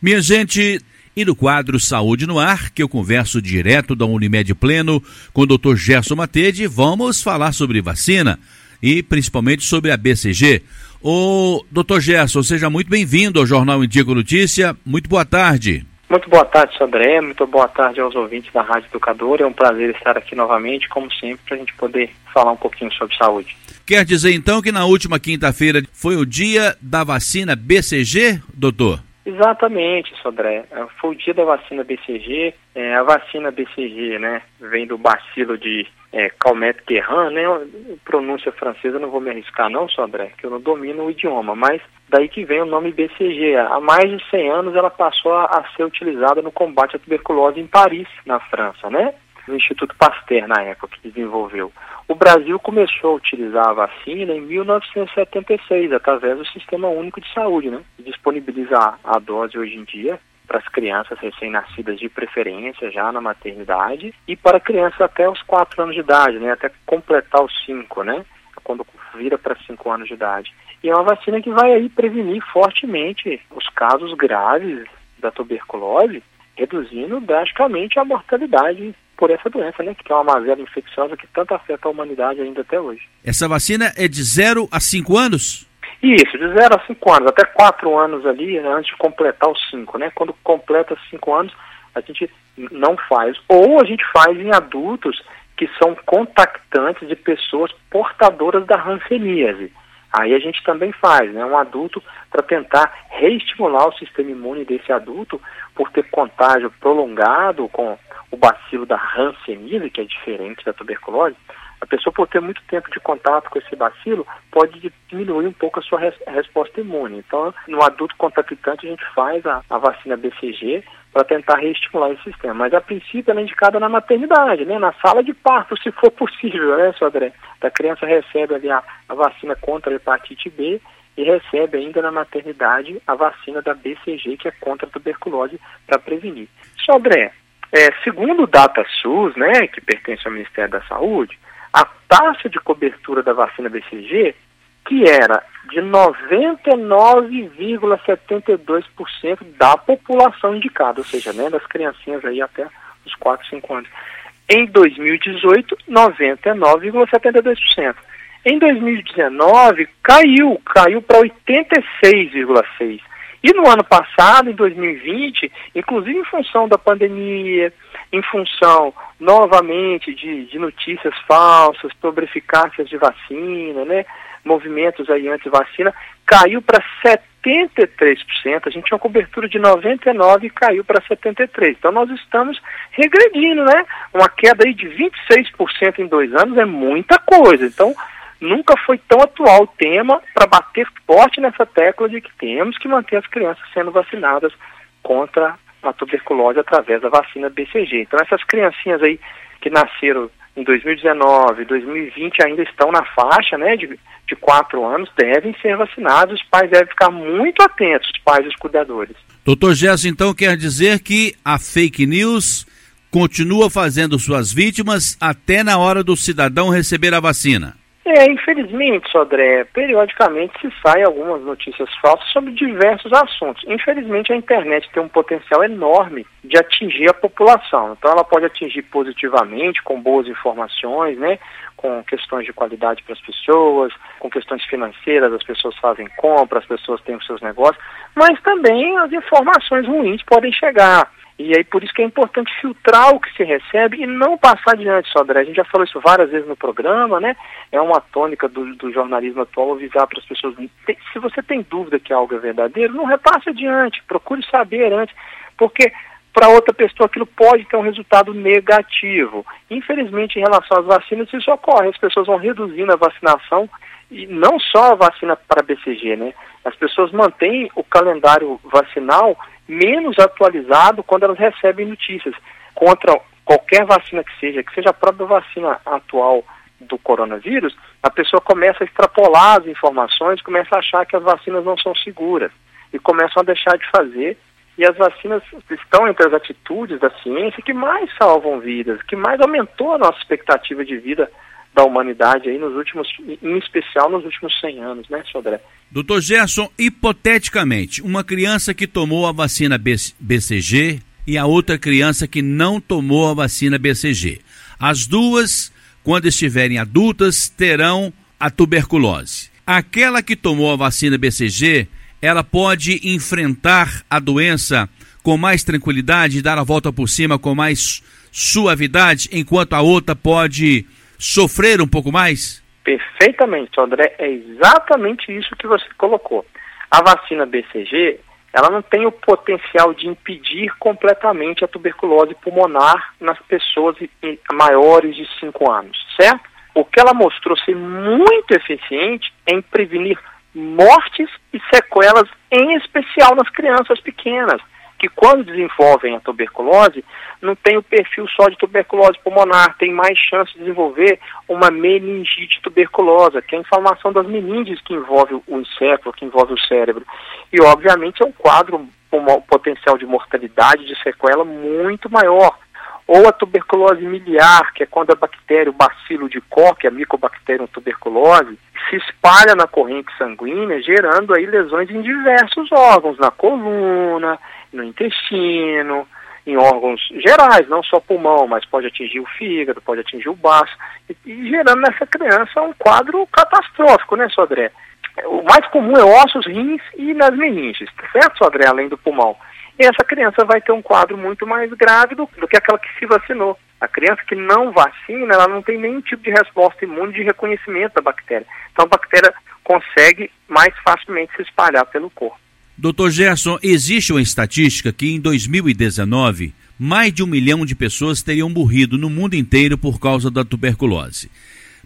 Minha gente, e no quadro Saúde no Ar, que eu converso direto da Unimed Pleno com o Dr. Gerson Matede, vamos falar sobre vacina e principalmente sobre a BCG. O Dr. Gerson, seja muito bem-vindo ao Jornal Indico Notícia. Muito boa tarde. Muito boa tarde, Sandré. Muito boa tarde aos ouvintes da Rádio Educadora. É um prazer estar aqui novamente, como sempre, para a gente poder falar um pouquinho sobre saúde. Quer dizer então que na última quinta-feira foi o dia da vacina BCG, doutor? Exatamente, Sodré. É, foi o dia da vacina BCG. É, a vacina BCG, né, vem do bacilo de é, Calmette Guerin, né, pronúncia francesa, não vou me arriscar não, Sodré, que eu não domino o idioma, mas daí que vem o nome BCG. Há mais de 100 anos ela passou a, a ser utilizada no combate à tuberculose em Paris, na França, né? No Instituto Pasteur na época que desenvolveu. O Brasil começou a utilizar a vacina em 1976 através do Sistema Único de Saúde, né? Disponibilizar a dose hoje em dia para as crianças recém-nascidas de preferência já na maternidade e para crianças até os 4 anos de idade, né? Até completar os 5, né? Quando vira para 5 anos de idade. E é uma vacina que vai aí prevenir fortemente os casos graves da tuberculose, reduzindo drasticamente a mortalidade por essa doença, né? Que é uma mazela infecciosa que tanto afeta a humanidade ainda até hoje. Essa vacina é de 0 a 5 anos? Isso, de 0 a 5 anos, até 4 anos ali, né, antes de completar os 5, né? Quando completa 5 anos, a gente não faz. Ou a gente faz em adultos que são contactantes de pessoas portadoras da ranceníase. Aí a gente também faz, né, um adulto para tentar reestimular o sistema imune desse adulto por ter contágio prolongado com o bacilo da Hanseníase, que é diferente da tuberculose, a pessoa por ter muito tempo de contato com esse bacilo pode diminuir um pouco a sua res resposta imune. Então, no adulto contactante a gente faz a, a vacina BCG para tentar reestimular esse sistema. Mas a princípio ela é indicada na maternidade, né? na sala de parto, se for possível, né, Sodré? A criança recebe ali a, a vacina contra a hepatite B e recebe ainda na maternidade a vacina da BCG, que é contra a tuberculose, para prevenir. Sodré, é, segundo o DataSUS, né, que pertence ao Ministério da Saúde, a taxa de cobertura da vacina BCG, que era de 99,72% da população indicada, ou seja, né, das criancinhas aí até os 4, 5 anos. Em 2018, 99,72%. Em 2019, caiu, caiu para 86,6%. E no ano passado, em 2020, inclusive em função da pandemia, em função novamente de, de notícias falsas sobre eficácias de vacina, né, movimentos aí anti-vacina, caiu para 73%. A gente tinha uma cobertura de 99% e caiu para 73%. Então nós estamos regredindo, né? Uma queda aí de 26% em dois anos é muita coisa. Então nunca foi tão atual o tema para bater forte nessa tecla de que temos que manter as crianças sendo vacinadas contra a tuberculose através da vacina BCG. Então essas criancinhas aí que nasceram em 2019, 2020 ainda estão na faixa né, de, de 4 anos, devem ser vacinados, os pais devem ficar muito atentos, os pais e os cuidadores. Doutor Gerson, então quer dizer que a fake news continua fazendo suas vítimas até na hora do cidadão receber a vacina? É, infelizmente, Sodré, periodicamente se sai algumas notícias falsas sobre diversos assuntos. Infelizmente, a internet tem um potencial enorme de atingir a população. Então, ela pode atingir positivamente, com boas informações, né? com questões de qualidade para as pessoas, com questões financeiras, as pessoas fazem compras, as pessoas têm os seus negócios, mas também as informações ruins podem chegar. E aí por isso que é importante filtrar o que se recebe e não passar adiante, Sodré. A gente já falou isso várias vezes no programa, né? É uma tônica do, do jornalismo atual avisar para as pessoas. Se você tem dúvida que algo é verdadeiro, não repasse adiante, procure saber antes, porque para outra pessoa aquilo pode ter um resultado negativo. Infelizmente, em relação às vacinas, isso ocorre. As pessoas vão reduzindo a vacinação e não só a vacina para BCG, né? As pessoas mantêm o calendário vacinal menos atualizado quando elas recebem notícias contra qualquer vacina que seja, que seja a própria vacina atual do coronavírus, a pessoa começa a extrapolar as informações, começa a achar que as vacinas não são seguras e começam a deixar de fazer. E as vacinas estão entre as atitudes da ciência que mais salvam vidas, que mais aumentou a nossa expectativa de vida da humanidade aí nos últimos, em especial nos últimos 100 anos, né, Sodré? Doutor Gerson, hipoteticamente, uma criança que tomou a vacina BCG e a outra criança que não tomou a vacina BCG. As duas, quando estiverem adultas, terão a tuberculose. Aquela que tomou a vacina BCG, ela pode enfrentar a doença com mais tranquilidade, dar a volta por cima com mais suavidade, enquanto a outra pode sofrer um pouco mais? Perfeitamente, André. É exatamente isso que você colocou. A vacina BCG, ela não tem o potencial de impedir completamente a tuberculose pulmonar nas pessoas maiores de 5 anos, certo? O que ela mostrou ser muito eficiente é em prevenir mortes e sequelas, em especial nas crianças pequenas que quando desenvolvem a tuberculose, não tem o perfil só de tuberculose pulmonar, tem mais chance de desenvolver uma meningite tuberculosa, que é a inflamação das meninges que envolve o encéfalo, que envolve o cérebro. E, obviamente, é um quadro com um potencial de mortalidade, de sequela muito maior. Ou a tuberculose miliar, que é quando a bactéria, o bacilo de Koch, a Mycobacterium tuberculose, se espalha na corrente sanguínea, gerando aí lesões em diversos órgãos, na coluna, no intestino, em órgãos gerais, não só pulmão, mas pode atingir o fígado, pode atingir o baço, e, e gerando nessa criança um quadro catastrófico, né, Sodré? O mais comum é ossos, rins e nas meninges, tá certo, Sodré, além do pulmão. E essa criança vai ter um quadro muito mais grave do, do que aquela que se vacinou. A criança que não vacina, ela não tem nenhum tipo de resposta imune de reconhecimento da bactéria. Então a bactéria consegue mais facilmente se espalhar pelo corpo. Doutor Gerson, existe uma estatística que em 2019 mais de um milhão de pessoas teriam morrido no mundo inteiro por causa da tuberculose.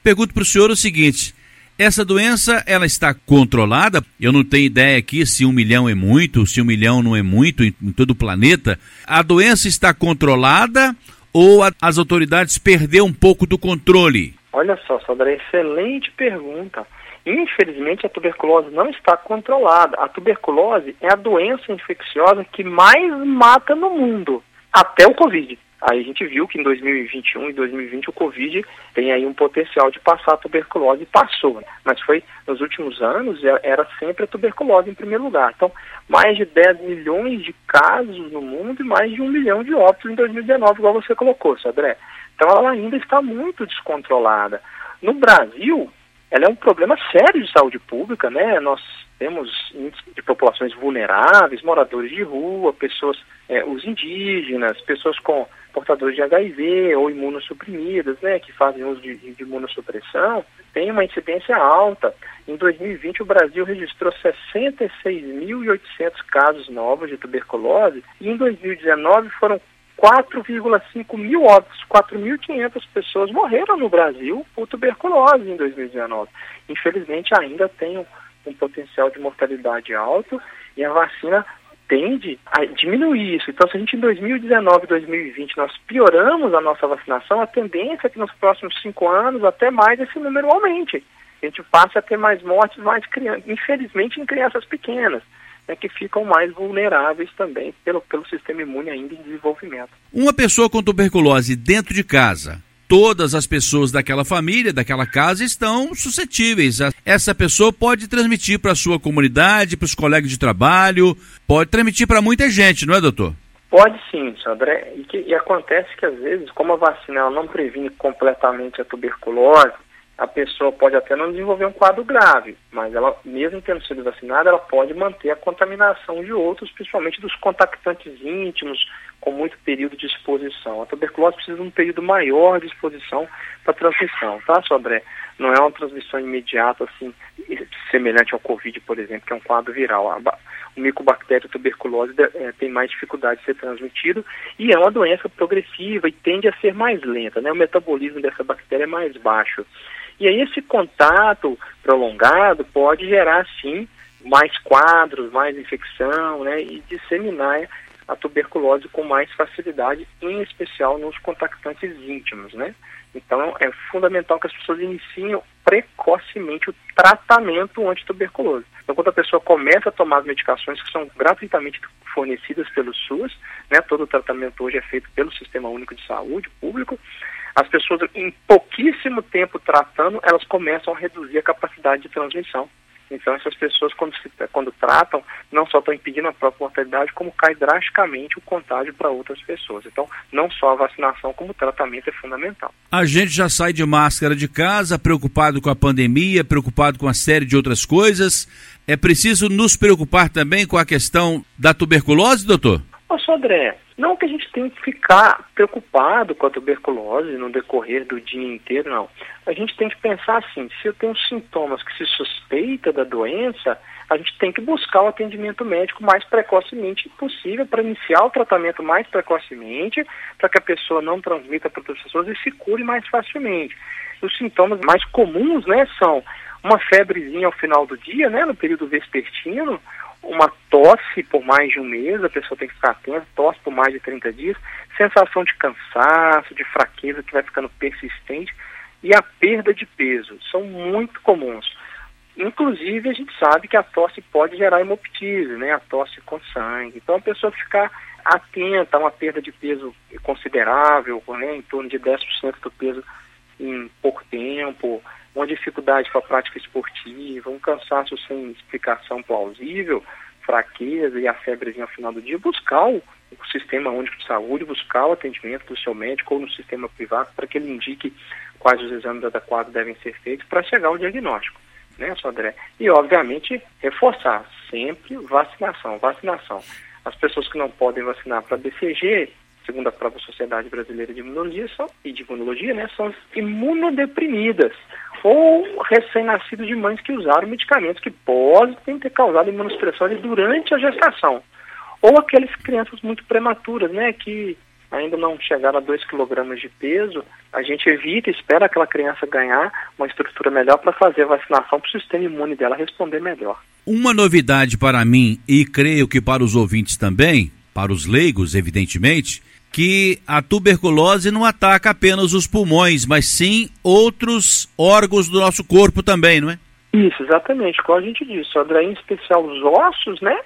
Pergunto para o senhor o seguinte: essa doença ela está controlada? Eu não tenho ideia aqui se um milhão é muito, se um milhão não é muito em, em todo o planeta. A doença está controlada ou a, as autoridades perderam um pouco do controle? Olha só, Sandra, excelente pergunta. Infelizmente, a tuberculose não está controlada. A tuberculose é a doença infecciosa que mais mata no mundo, até o Covid. Aí a gente viu que em 2021 e 2020 o Covid tem aí um potencial de passar a tuberculose e passou. Né? Mas foi nos últimos anos é, era sempre a tuberculose em primeiro lugar. Então, mais de 10 milhões de casos no mundo e mais de um milhão de óbitos em 2019, igual você colocou, Sodré. Então ela ainda está muito descontrolada. No Brasil, ela é um problema sério de saúde pública, né? Nós temos de populações vulneráveis, moradores de rua, pessoas, é, os indígenas, pessoas com portadores de HIV ou imunossuprimidas, né, que fazem uso de, de imunossupressão, tem uma incidência alta. Em 2020, o Brasil registrou 66.800 casos novos de tuberculose e em 2019 foram 4,5 mil óbitos, 4.500 pessoas morreram no Brasil por tuberculose em 2019. Infelizmente, ainda tem um, um potencial de mortalidade alto e a vacina tende a diminuir isso. Então, se a gente em 2019 2020 nós pioramos a nossa vacinação, a tendência é que nos próximos cinco anos, até mais, esse número aumente. A gente passe a ter mais mortes, mais crianças, infelizmente em crianças pequenas é que ficam mais vulneráveis também pelo, pelo sistema imune ainda em desenvolvimento. Uma pessoa com tuberculose dentro de casa, todas as pessoas daquela família, daquela casa estão suscetíveis. Essa pessoa pode transmitir para a sua comunidade, para os colegas de trabalho, pode transmitir para muita gente, não é, doutor? Pode sim, André. E, que, e acontece que às vezes, como a vacina ela não previne completamente a tuberculose, a pessoa pode até não desenvolver um quadro grave, mas ela, mesmo tendo sido vacinada, ela pode manter a contaminação de outros, principalmente dos contactantes íntimos, com muito período de exposição. A tuberculose precisa de um período maior de exposição para transmissão, tá, Sobré? Não é uma transmissão imediata, assim, semelhante ao Covid, por exemplo, que é um quadro viral. O micobactério tuberculose é, tem mais dificuldade de ser transmitido e é uma doença progressiva e tende a ser mais lenta, né? O metabolismo dessa bactéria é mais baixo. E aí esse contato prolongado pode gerar, sim, mais quadros, mais infecção, né, e disseminar a tuberculose com mais facilidade, em especial nos contactantes íntimos, né? Então é fundamental que as pessoas iniciem precocemente o tratamento antituberculoso. Então quando a pessoa começa a tomar as medicações que são gratuitamente fornecidas pelo SUS, né, todo o tratamento hoje é feito pelo Sistema Único de Saúde público, as pessoas em pouquíssimo tempo tratando, elas começam a reduzir a capacidade de transmissão. Então, essas pessoas, quando, se, quando tratam, não só estão impedindo a própria mortalidade, como cai drasticamente o contágio para outras pessoas. Então, não só a vacinação, como o tratamento é fundamental. A gente já sai de máscara de casa, preocupado com a pandemia, preocupado com uma série de outras coisas. É preciso nos preocupar também com a questão da tuberculose, doutor? Ô, Sodré, não que a gente tenha que ficar preocupado com a tuberculose no decorrer do dia inteiro, não. A gente tem que pensar assim, se eu tenho sintomas que se suspeita da doença, a gente tem que buscar o atendimento médico mais precocemente possível para iniciar o tratamento mais precocemente, para que a pessoa não transmita para outras pessoas e se cure mais facilmente. Os sintomas mais comuns, né, são uma febrezinha ao final do dia, né, no período vespertino, uma tosse por mais de um mês, a pessoa tem que ficar atenta, tosse por mais de 30 dias, sensação de cansaço, de fraqueza que vai ficando persistente e a perda de peso são muito comuns. Inclusive, a gente sabe que a tosse pode gerar hemoptise, né, a tosse com sangue. Então, a pessoa ficar atenta a uma perda de peso considerável, né, em torno de 10% do peso em pouco tempo, uma dificuldade para a prática esportiva, um cansaço sem explicação plausível, fraqueza e a febrezinha ao final do dia, buscar o, o sistema único de saúde, buscar o atendimento do seu médico ou no sistema privado para que ele indique quais os exames adequados devem ser feitos para chegar ao diagnóstico, né, Sodré? E, obviamente, reforçar sempre vacinação, vacinação. As pessoas que não podem vacinar para BCG, segundo a própria Sociedade Brasileira de Imunologia são, e de Imunologia, né, são imunodeprimidas ou recém-nascidos de mães que usaram medicamentos que podem ter causado imunossupressão durante a gestação. Ou aquelas crianças muito prematuras, né, que ainda não chegaram a 2 kg de peso, a gente evita, espera aquela criança ganhar uma estrutura melhor para fazer a vacinação para o sistema imune dela responder melhor. Uma novidade para mim, e creio que para os ouvintes também, para os leigos, evidentemente, que a tuberculose não ataca apenas os pulmões, mas sim outros órgãos do nosso corpo também, não é? Isso, exatamente. Como a gente disse, André, em especial os ossos, né?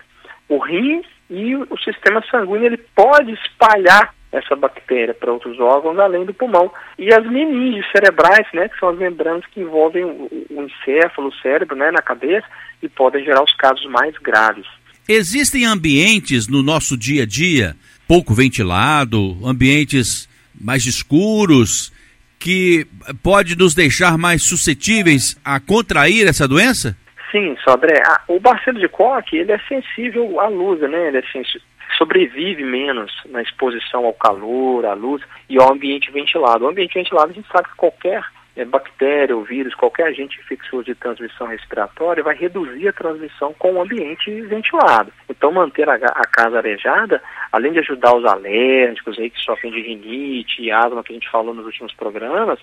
O rim e o sistema sanguíneo, ele pode espalhar essa bactéria para outros órgãos além do pulmão. E as meninges cerebrais, né, que são as membranas que envolvem o, o encéfalo, o cérebro, né, na cabeça e podem gerar os casos mais graves. Existem ambientes no nosso dia a dia pouco ventilado, ambientes mais escuros, que pode nos deixar mais suscetíveis a contrair essa doença? Sim, Sodré. O bacilo de Koch, ele é sensível à luz, né? Ele é sobrevive menos na exposição ao calor, à luz e ao ambiente ventilado. O ambiente ventilado, a gente sabe que qualquer é, bactéria ou vírus, qualquer agente infeccioso de transmissão respiratória vai reduzir a transmissão com o ambiente ventilado. Então, manter a, a casa arejada, além de ajudar os alérgicos aí que sofrem de rinite e asma que a gente falou nos últimos programas,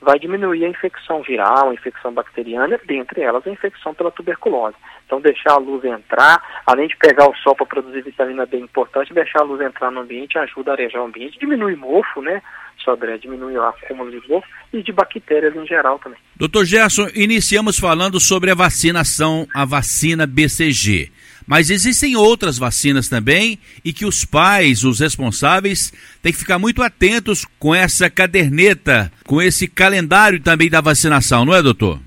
vai diminuir a infecção viral, a infecção bacteriana, dentre elas a infecção pela tuberculose. Então, deixar a luz entrar, além de pegar o sol para produzir vitamina D, é importante, deixar a luz entrar no ambiente ajuda a arejar o ambiente, diminui mofo, né? Sodré, diminui o acúmulo de mofo e de bactérias em geral também. Doutor Gerson, iniciamos falando sobre a vacinação, a vacina BCG. Mas existem outras vacinas também e que os pais, os responsáveis, têm que ficar muito atentos com essa caderneta, com esse calendário também da vacinação, não é, doutor?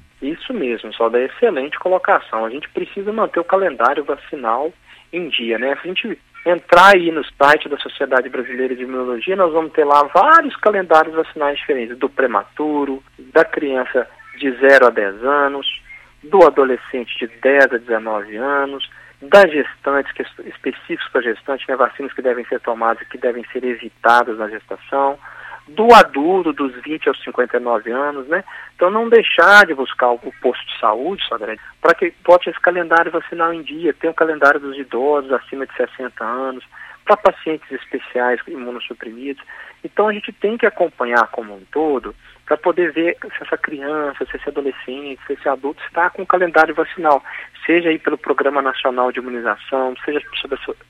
Mesmo, só da excelente colocação. A gente precisa manter o calendário vacinal em dia, né? Se a gente entrar aí no site da Sociedade Brasileira de Imunologia, nós vamos ter lá vários calendários vacinais diferentes, do prematuro, da criança de 0 a 10 anos, do adolescente de 10 a 19 anos, das gestantes, que é específicos para gestantes, né, vacinas que devem ser tomadas e que devem ser evitadas na gestação, do adulto dos 20 aos 59 anos, né? Então não deixar de buscar o posto de saúde, para que bote esse calendário vacinal em dia, tem o calendário dos idosos acima de 60 anos, para pacientes especiais imunossuprimidos. Então a gente tem que acompanhar como um todo para poder ver se essa criança, se esse adolescente, se esse adulto está com o calendário vacinal, seja aí pelo Programa Nacional de Imunização, seja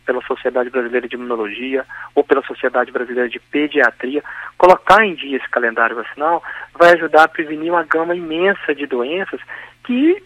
pela Sociedade Brasileira de Imunologia ou pela Sociedade Brasileira de Pediatria, colocar em dia esse calendário vacinal vai ajudar a prevenir uma gama imensa de doenças que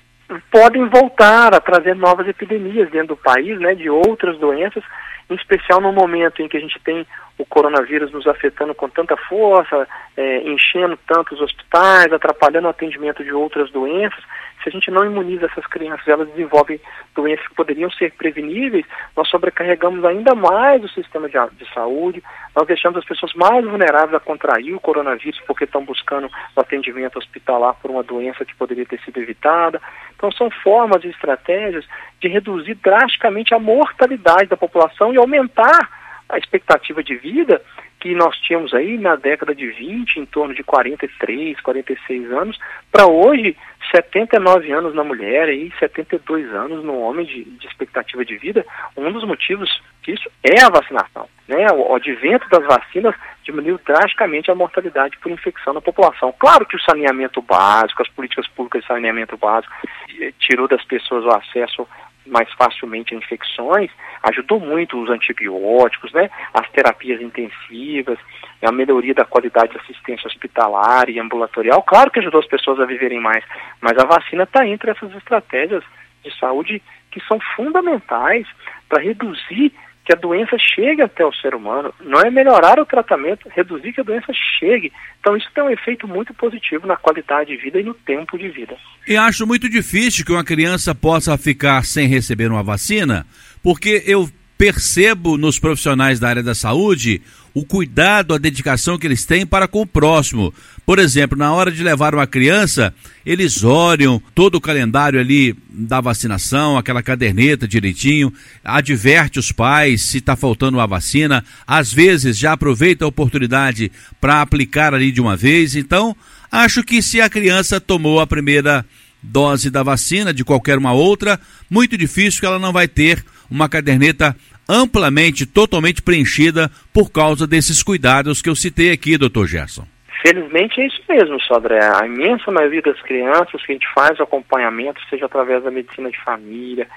podem voltar a trazer novas epidemias dentro do país, né, de outras doenças em especial no momento em que a gente tem o coronavírus nos afetando com tanta força, é, enchendo tantos hospitais, atrapalhando o atendimento de outras doenças, se a gente não imuniza essas crianças, elas desenvolvem doenças que poderiam ser preveníveis, nós sobrecarregamos ainda mais o sistema de, de saúde, nós deixamos as pessoas mais vulneráveis a contrair o coronavírus porque estão buscando o atendimento hospitalar por uma doença que poderia ter sido evitada. Então são formas e estratégias de reduzir drasticamente a mortalidade da população e aumentar a expectativa de vida que nós tínhamos aí na década de 20, em torno de 43, 46 anos, para hoje 79 anos na mulher e 72 anos no homem de, de, expectativa de vida. Um dos motivos disso é a vacinação. Né? O, o advento das vacinas diminuiu drasticamente a mortalidade por infecção na população. Claro que o saneamento básico, as políticas públicas de saneamento básico, eh, tirou das pessoas o acesso mais facilmente a infecções, ajudou muito os antibióticos, né, as terapias intensivas, a melhoria da qualidade de assistência hospitalar e ambulatorial. Claro que ajudou as pessoas a viverem mais, mas a vacina está entre essas estratégias de saúde que são fundamentais para reduzir que a doença chegue até o ser humano. Não é melhorar o tratamento, reduzir que a doença chegue. Então isso tem um efeito muito positivo na qualidade de vida e no tempo de vida. E acho muito difícil que uma criança possa ficar sem receber uma vacina, porque eu percebo nos profissionais da área da saúde o cuidado, a dedicação que eles têm para com o próximo. Por exemplo, na hora de levar uma criança, eles olham todo o calendário ali da vacinação, aquela caderneta direitinho, adverte os pais se está faltando uma vacina, às vezes já aproveita a oportunidade para aplicar ali de uma vez. Então, acho que se a criança tomou a primeira dose da vacina, de qualquer uma outra, muito difícil que ela não vai ter uma caderneta amplamente, totalmente preenchida por causa desses cuidados que eu citei aqui, doutor Gerson. Felizmente é isso mesmo, Sodré. A imensa maioria das crianças que a gente faz o acompanhamento, seja através da medicina de família,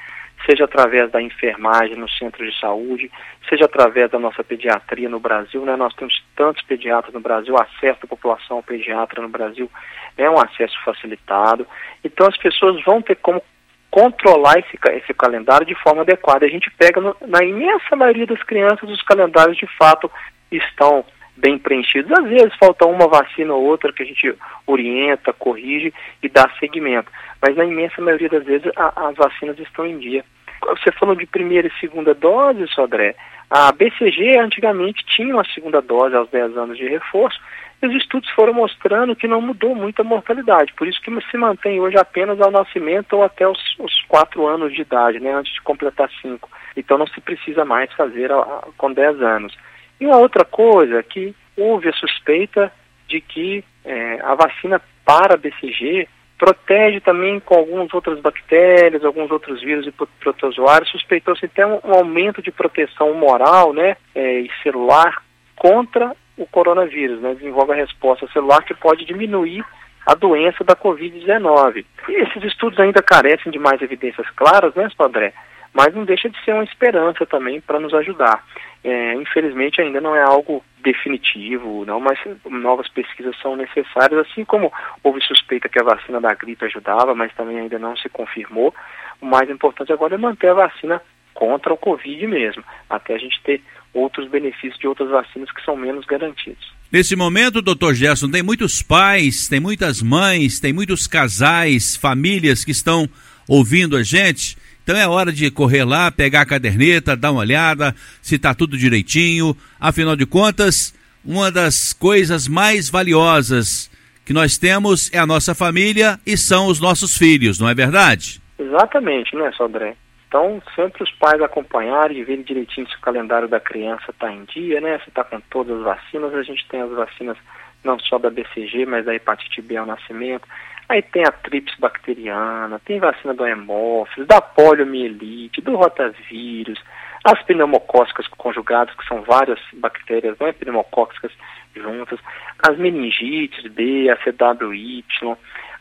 seja através da enfermagem no centro de saúde, seja através da nossa pediatria no Brasil, né? Nós temos tantos pediatras no Brasil, acesso da população ao pediatra no Brasil é um acesso facilitado. Então as pessoas vão ter como controlar esse, esse calendário de forma adequada. A gente pega no, na imensa maioria das crianças os calendários de fato estão bem preenchidos. Às vezes falta uma vacina ou outra que a gente orienta, corrige e dá seguimento. Mas na imensa maioria das vezes a, as vacinas estão em dia. Você falou de primeira e segunda dose, Sodré. A BCG antigamente tinha uma segunda dose aos 10 anos de reforço, os estudos foram mostrando que não mudou muito a mortalidade, por isso que se mantém hoje apenas ao nascimento ou até os, os quatro anos de idade, né, antes de completar cinco. Então não se precisa mais fazer a, a, com 10 anos. E uma outra coisa que houve a suspeita de que é, a vacina para BCG protege também com algumas outras bactérias, alguns outros vírus e protozoários. Suspeitou-se até um, um, aumento de proteção moral né, é, e celular contra o coronavírus, né? desenvolve a resposta celular que pode diminuir a doença da Covid-19. Esses estudos ainda carecem de mais evidências claras, né, Spadré? Mas não deixa de ser uma esperança também para nos ajudar. É, infelizmente ainda não é algo definitivo, não, mas novas pesquisas são necessárias, assim como houve suspeita que a vacina da gripe ajudava, mas também ainda não se confirmou. O mais importante agora é manter a vacina contra o Covid mesmo, até a gente ter outros benefícios de outras vacinas que são menos garantidos. Nesse momento, doutor Gerson, tem muitos pais, tem muitas mães, tem muitos casais, famílias que estão ouvindo a gente. Então é hora de correr lá, pegar a caderneta, dar uma olhada, se está tudo direitinho. Afinal de contas, uma das coisas mais valiosas que nós temos é a nossa família e são os nossos filhos, não é verdade? Exatamente, não é, Sodré? Então, sempre os pais acompanharem e verem direitinho se o calendário da criança está em dia, né? Se está com todas as vacinas. A gente tem as vacinas não só da BCG, mas da hepatite B ao nascimento. Aí tem a trips bacteriana, tem vacina do hemófilis, da poliomielite, do rotavírus, as pneumocócicas conjugadas, que são várias bactérias, não é pneumocócicas juntas, as meningites B, a CWY,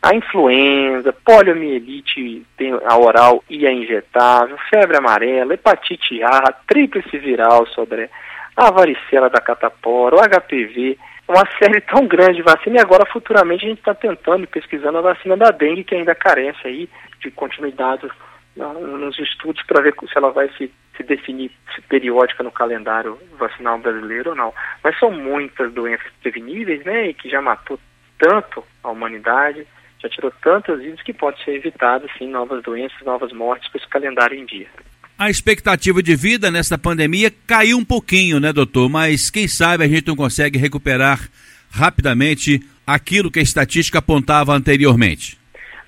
a influenza, poliomielite a oral e a injetável, febre amarela, hepatite A, tríplice viral, sobre a varicela da catapora, o HPV, uma série tão grande de vacina e agora futuramente a gente está tentando, pesquisando a vacina da dengue que ainda carece aí de continuidade nos estudos para ver se ela vai se, se definir se periódica no calendário vacinal brasileiro ou não. Mas são muitas doenças preveníveis, né, e que já matou tanto a humanidade, já tirou tantas vidas que pode ser evitado, sim, novas doenças, novas mortes com esse calendário em dia. A expectativa de vida nessa pandemia caiu um pouquinho, né, doutor? Mas quem sabe a gente não consegue recuperar rapidamente aquilo que a estatística apontava anteriormente.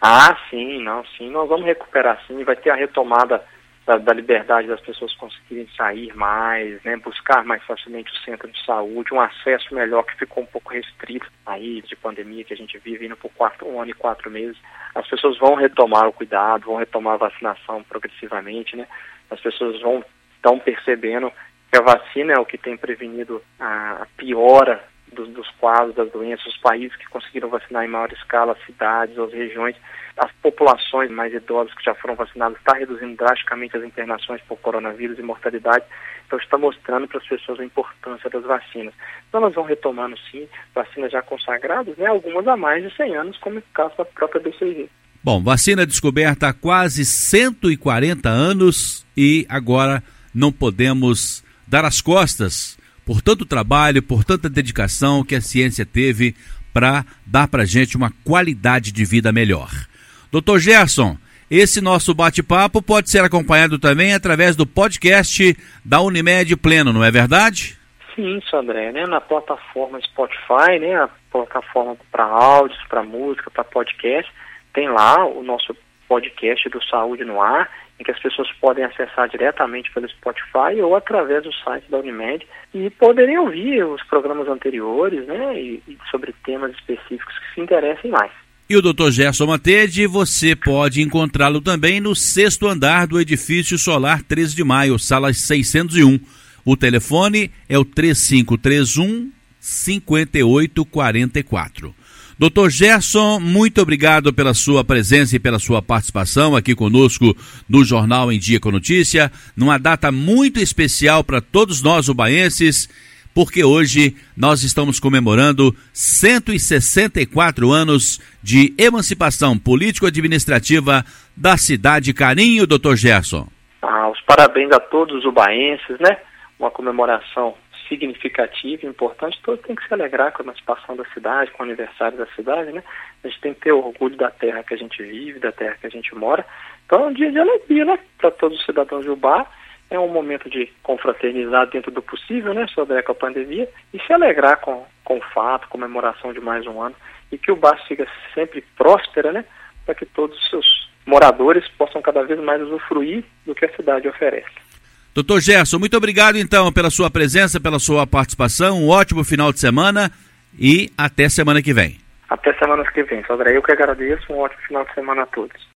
Ah, sim, não, sim, nós vamos recuperar sim, vai ter a retomada da, da, liberdade das pessoas conseguirem sair mais, né, buscar mais facilmente o centro de saúde, um acesso melhor que ficou um pouco restrito aí de pandemia que a gente vive indo por quatro, um ano e quatro meses. As pessoas vão retomar o cuidado, vão retomar a vacinação progressivamente, né? As pessoas vão estão percebendo que a vacina é o que tem prevenido a, a piora dos, dos, quadros das doenças, os países que conseguiram vacinar em maior escala, as cidades, as regiões, as populações mais idosas que já foram vacinadas, está reduzindo drasticamente as internações por coronavírus e mortalidade. Então está mostrando para as pessoas a importância das vacinas. Então elas vão retomando sim, vacinas já consagradas, né, algumas há mais de 100 anos, como é o caso da própria BCG. Bom, vacina descoberta há quase 140 anos e agora não podemos dar as costas por tanto trabalho, por tanta dedicação que a ciência teve para dar para gente uma qualidade de vida melhor. Doutor Gerson, esse nosso bate-papo pode ser acompanhado também através do podcast da Unimed Pleno, não é verdade? Sim, André, né? Na plataforma Spotify, né? A plataforma para áudios, para música, para podcast, tem lá o nosso podcast do Saúde no Ar em que as pessoas podem acessar diretamente pelo Spotify ou através do site da Unimed e poderem ouvir os programas anteriores, né, e, e sobre temas específicos que se interessem mais. E o Dr. Gerson Matede, você pode encontrá-lo também no sexto andar do edifício solar 13 de maio, sala 601. O telefone é o 3531 5844. Doutor Gerson, muito obrigado pela sua presença e pela sua participação aqui conosco no Jornal em Dia com Notícia, numa data muito especial para todos nós ubaenses, porque hoje nós estamos comemorando 164 anos de emancipação político-administrativa da cidade Carinho, doutor Gerson. Ah, os parabéns a todos os ubaenses, né? Uma comemoração significativa, importante, todos têm que se alegrar com a emancipação da cidade, com o aniversário da cidade, né? A gente tem que ter orgulho da terra que a gente vive, da terra que a gente mora. Então é um dia de alegria, né? Para todos os cidadãos de Ubá. É um momento de confraternizar dentro do possível, né? Sobre a pandemia e se alegrar com, com o fato, comemoração de mais um ano. E que o Bar siga sempre próspera, né? Para que todos os seus moradores possam cada vez mais usufruir do que a cidade oferece. Doutor Gerson, muito obrigado então pela sua presença, pela sua participação. Um ótimo final de semana e até semana que vem. Até semana que vem, Sodré. Eu que agradeço. Um ótimo final de semana a todos.